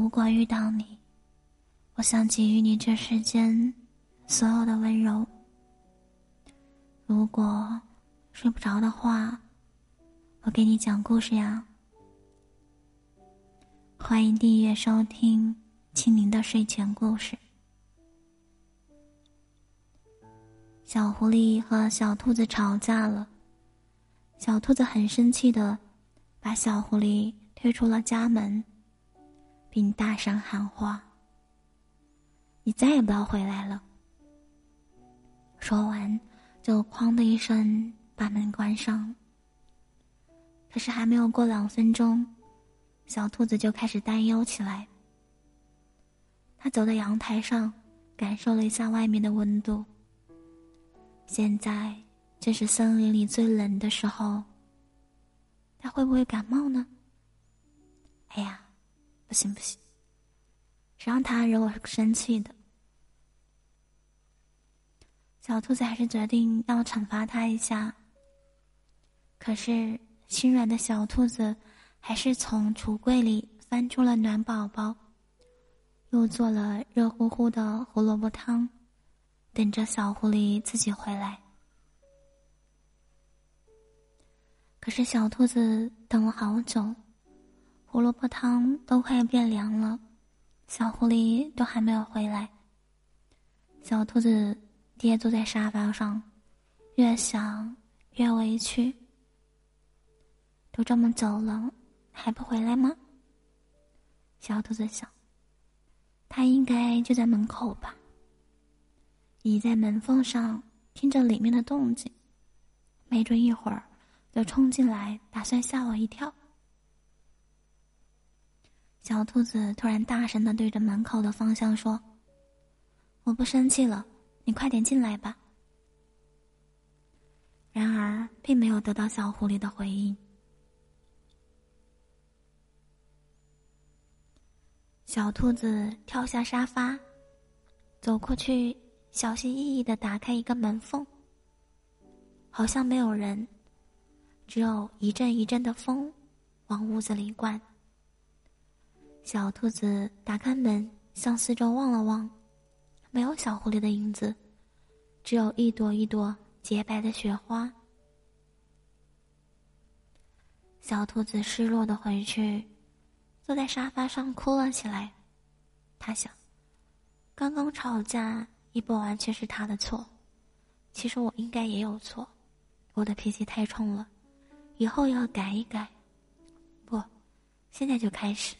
如果遇到你，我想给予你这世间所有的温柔。如果睡不着的话，我给你讲故事呀。欢迎订阅收听清明的睡前故事。小狐狸和小兔子吵架了，小兔子很生气的把小狐狸推出了家门。并大声喊话：“你再也不要回来了！”说完，就“哐”的一声把门关上。可是还没有过两分钟，小兔子就开始担忧起来。他走到阳台上，感受了一下外面的温度。现在正是森林里最冷的时候，他会不会感冒呢？哎呀！不行不行，谁让他惹我生气的？小兔子还是决定要惩罚他一下。可是心软的小兔子还是从橱柜里翻出了暖宝宝，又做了热乎乎的胡萝卜汤，等着小狐狸自己回来。可是小兔子等了好久。胡萝卜汤都快要变凉了，小狐狸都还没有回来。小兔子跌坐在沙发上，越想越委屈。都这么久了，还不回来吗？小兔子想，他应该就在门口吧。倚在门缝上，听着里面的动静，没准一会儿就冲进来，打算吓我一跳。小兔子突然大声的对着门口的方向说：“我不生气了，你快点进来吧。”然而，并没有得到小狐狸的回应。小兔子跳下沙发，走过去，小心翼翼的打开一个门缝。好像没有人，只有一阵一阵的风往屋子里灌。小兔子打开门，向四周望了望，没有小狐狸的影子，只有一朵一朵洁白的雪花。小兔子失落的回去，坐在沙发上哭了起来。他想，刚刚吵架也不完全是他的错，其实我应该也有错，我的脾气太冲了，以后要改一改。不，现在就开始。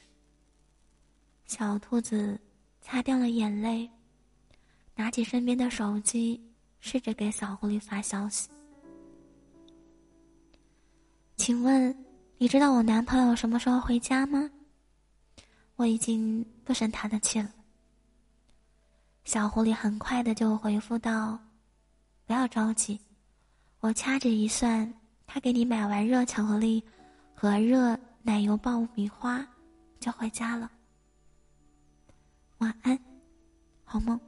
小兔子擦掉了眼泪，拿起身边的手机，试着给小狐狸发消息：“请问，你知道我男朋友什么时候回家吗？我已经不生他的气了。”小狐狸很快的就回复道：“不要着急，我掐指一算，他给你买完热巧克力和热奶油爆米花，就回家了。”晚安，好梦。